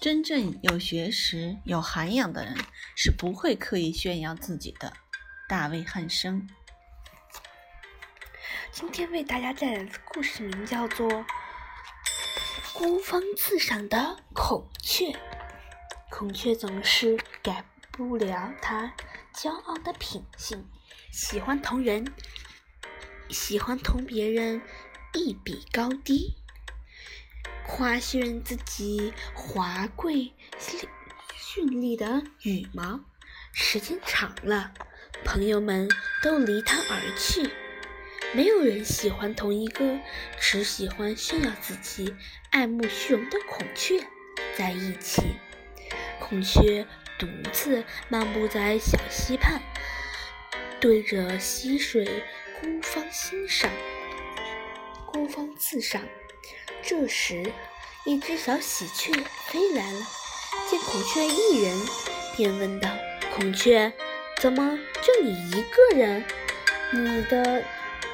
真正有学识、有涵养的人是不会刻意炫耀自己的。大卫·汉生。今天为大家带来的故事名叫做《孤芳自赏的孔雀》。孔雀总是改不了它骄傲的品性，喜欢同人，喜欢同别人一比高低。夸炫自己华贵绚丽的羽毛，时间长了，朋友们都离他而去。没有人喜欢同一个只喜欢炫耀自己、爱慕虚荣的孔雀在一起。孔雀独自漫步在小溪畔，对着溪水孤芳欣赏，孤芳自赏。这时，一只小喜鹊飞来了，见孔雀一人，便问道：“孔雀，怎么就你一个人？你的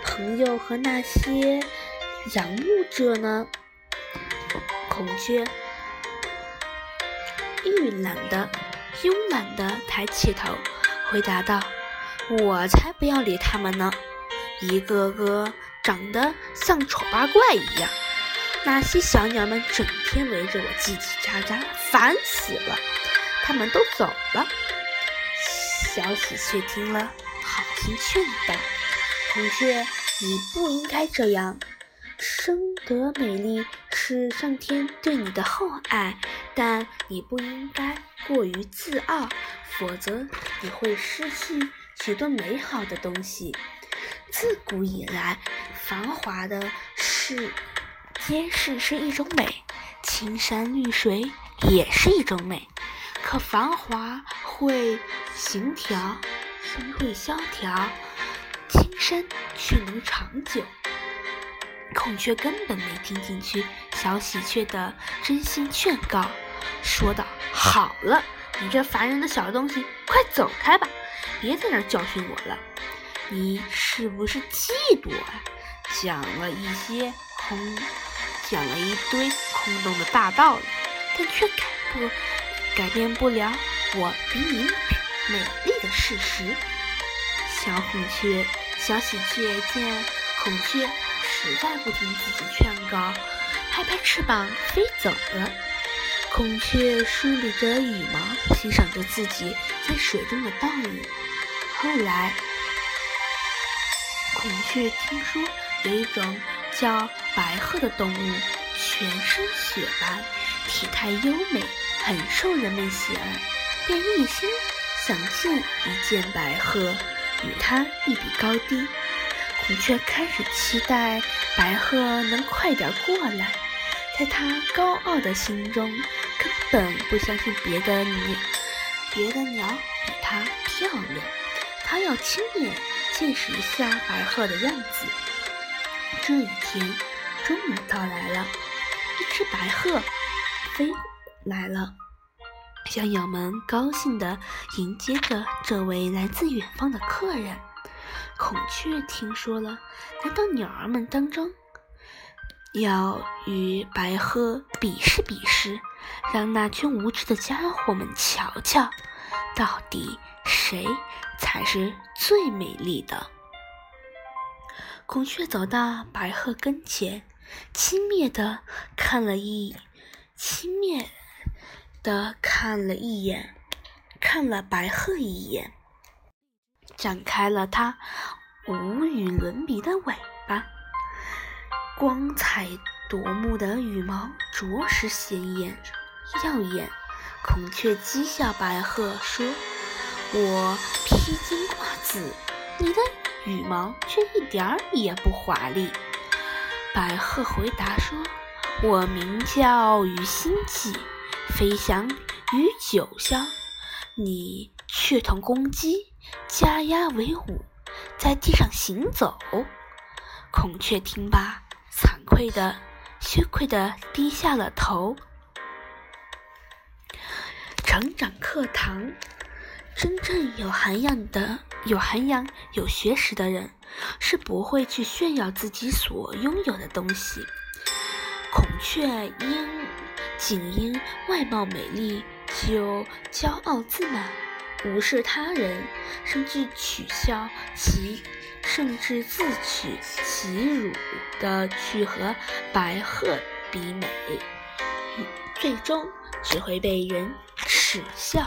朋友和那些仰慕者呢？”孔雀慵懒的、慵懒的抬起头，回答道：“我才不要理他们呢！一个个长得像丑八怪一样。”那些小鸟们整天围着我叽叽喳喳，烦死了。他们都走了。小喜鹊听了，好心劝道：“孔雀，你不应该这样。生得美丽是上天对你的厚爱，但你不应该过于自傲，否则你会失去许多美好的东西。自古以来，繁华的是。”街市是一种美，青山绿水也是一种美。可繁华会形条，心会萧条，青山却能长久。孔雀根本没听进去小喜鹊的真心劝告，说道：“好了，你这烦人的小东西，快走开吧，别在这教训我了。你是不是嫉妒啊？讲了一些空。”讲了一堆空洞的大道理，但却改不改变不了我比你美丽的事实。小孔雀、小喜鹊见孔雀实在不听自己劝告，拍拍翅膀飞走了。孔雀梳理着羽毛，欣赏着自己在水中的倒影。后来，孔雀听说有一种。叫白鹤的动物，全身雪白，体态优美，很受人们喜爱，便一心想见一见白鹤，与它一比高低。孔雀开始期待白鹤能快点过来，在它高傲的心中，根本不相信别的鸟，别的鸟比它漂亮，它要亲眼见识一下白鹤的样子。这一天终于到来了，一只白鹤飞来了，小鸟们高兴地迎接着这位来自远方的客人。孔雀听说了，来到鸟儿们当中，要与白鹤比试比试，让那群无知的家伙们瞧瞧，到底谁才是最美丽的。孔雀走到白鹤跟前，轻蔑地看了一，轻蔑的看了一眼，看了白鹤一眼，展开了它无与伦比的尾巴，光彩夺目的羽毛着实显眼耀眼。孔雀讥笑白鹤说：“我披荆挂子，你的。”羽毛却一点儿也不华丽。白鹤回答说：“我名叫于心计，飞翔于九霄。你却同公鸡，家鸭为伍，在地上行走。”孔雀听罢，惭愧的、羞愧的低下了头。成长课。堂。真正有涵养的、有涵养、有学识的人，是不会去炫耀自己所拥有的东西。孔雀因仅因外貌美丽就骄傲自满，无视他人，甚至取笑其，甚至自取其辱的去和白鹤比美，最终只会被人耻笑。